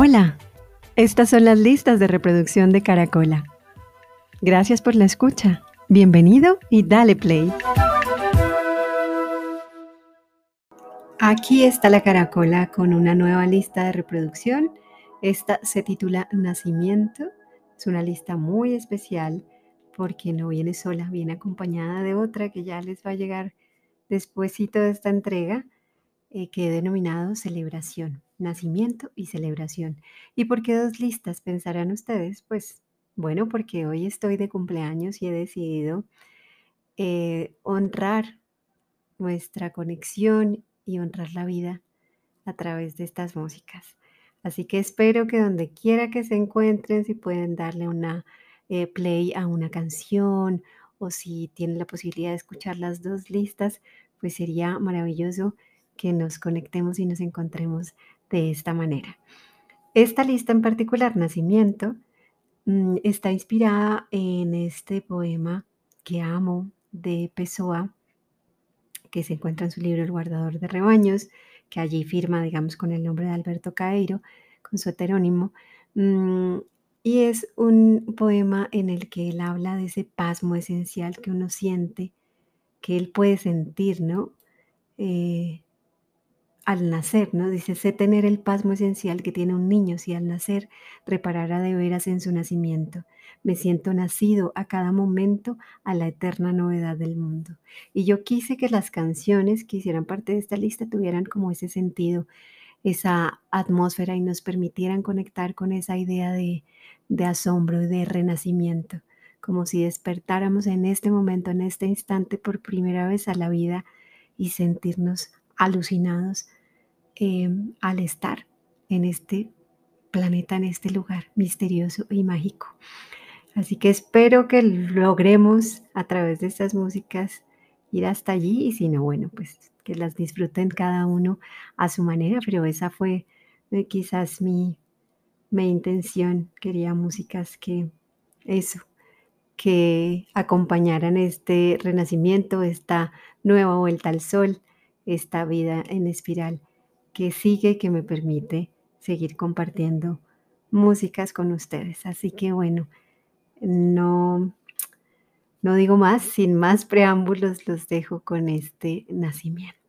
Hola, estas son las listas de reproducción de Caracola. Gracias por la escucha. Bienvenido y dale play. Aquí está la Caracola con una nueva lista de reproducción. Esta se titula Nacimiento. Es una lista muy especial porque no viene sola, viene acompañada de otra que ya les va a llegar despuésito de esta entrega eh, que he denominado Celebración, Nacimiento y Celebración. ¿Y por qué dos listas? Pensarán ustedes. Pues bueno, porque hoy estoy de cumpleaños y he decidido eh, honrar nuestra conexión y honrar la vida a través de estas músicas. Así que espero que donde quiera que se encuentren, si pueden darle una eh, play a una canción o si tienen la posibilidad de escuchar las dos listas, pues sería maravilloso que nos conectemos y nos encontremos de esta manera. Esta lista en particular, Nacimiento, mm, está inspirada en este poema que amo de Pessoa, que se encuentra en su libro El guardador de rebaños, que allí firma, digamos, con el nombre de Alberto Caeiro, con su heterónimo. Mm, y es un poema en el que él habla de ese pasmo esencial que uno siente, que él puede sentir, ¿no? Eh, al nacer, ¿no? Dice, sé tener el pasmo esencial que tiene un niño si al nacer reparara de veras en su nacimiento. Me siento nacido a cada momento a la eterna novedad del mundo. Y yo quise que las canciones que hicieran parte de esta lista tuvieran como ese sentido, esa atmósfera y nos permitieran conectar con esa idea de, de asombro y de renacimiento, como si despertáramos en este momento, en este instante por primera vez a la vida y sentirnos alucinados Em, al estar en este planeta, en este lugar misterioso y mágico. Así que espero que logremos a través de estas músicas ir hasta allí y si no, bueno, pues que las disfruten cada uno a su manera, pero esa fue eh, quizás mi, mi intención. Quería músicas que eso, que acompañaran este renacimiento, esta nueva vuelta al sol, esta vida en espiral que sigue, que me permite seguir compartiendo músicas con ustedes. Así que bueno, no, no digo más, sin más preámbulos, los dejo con este nacimiento.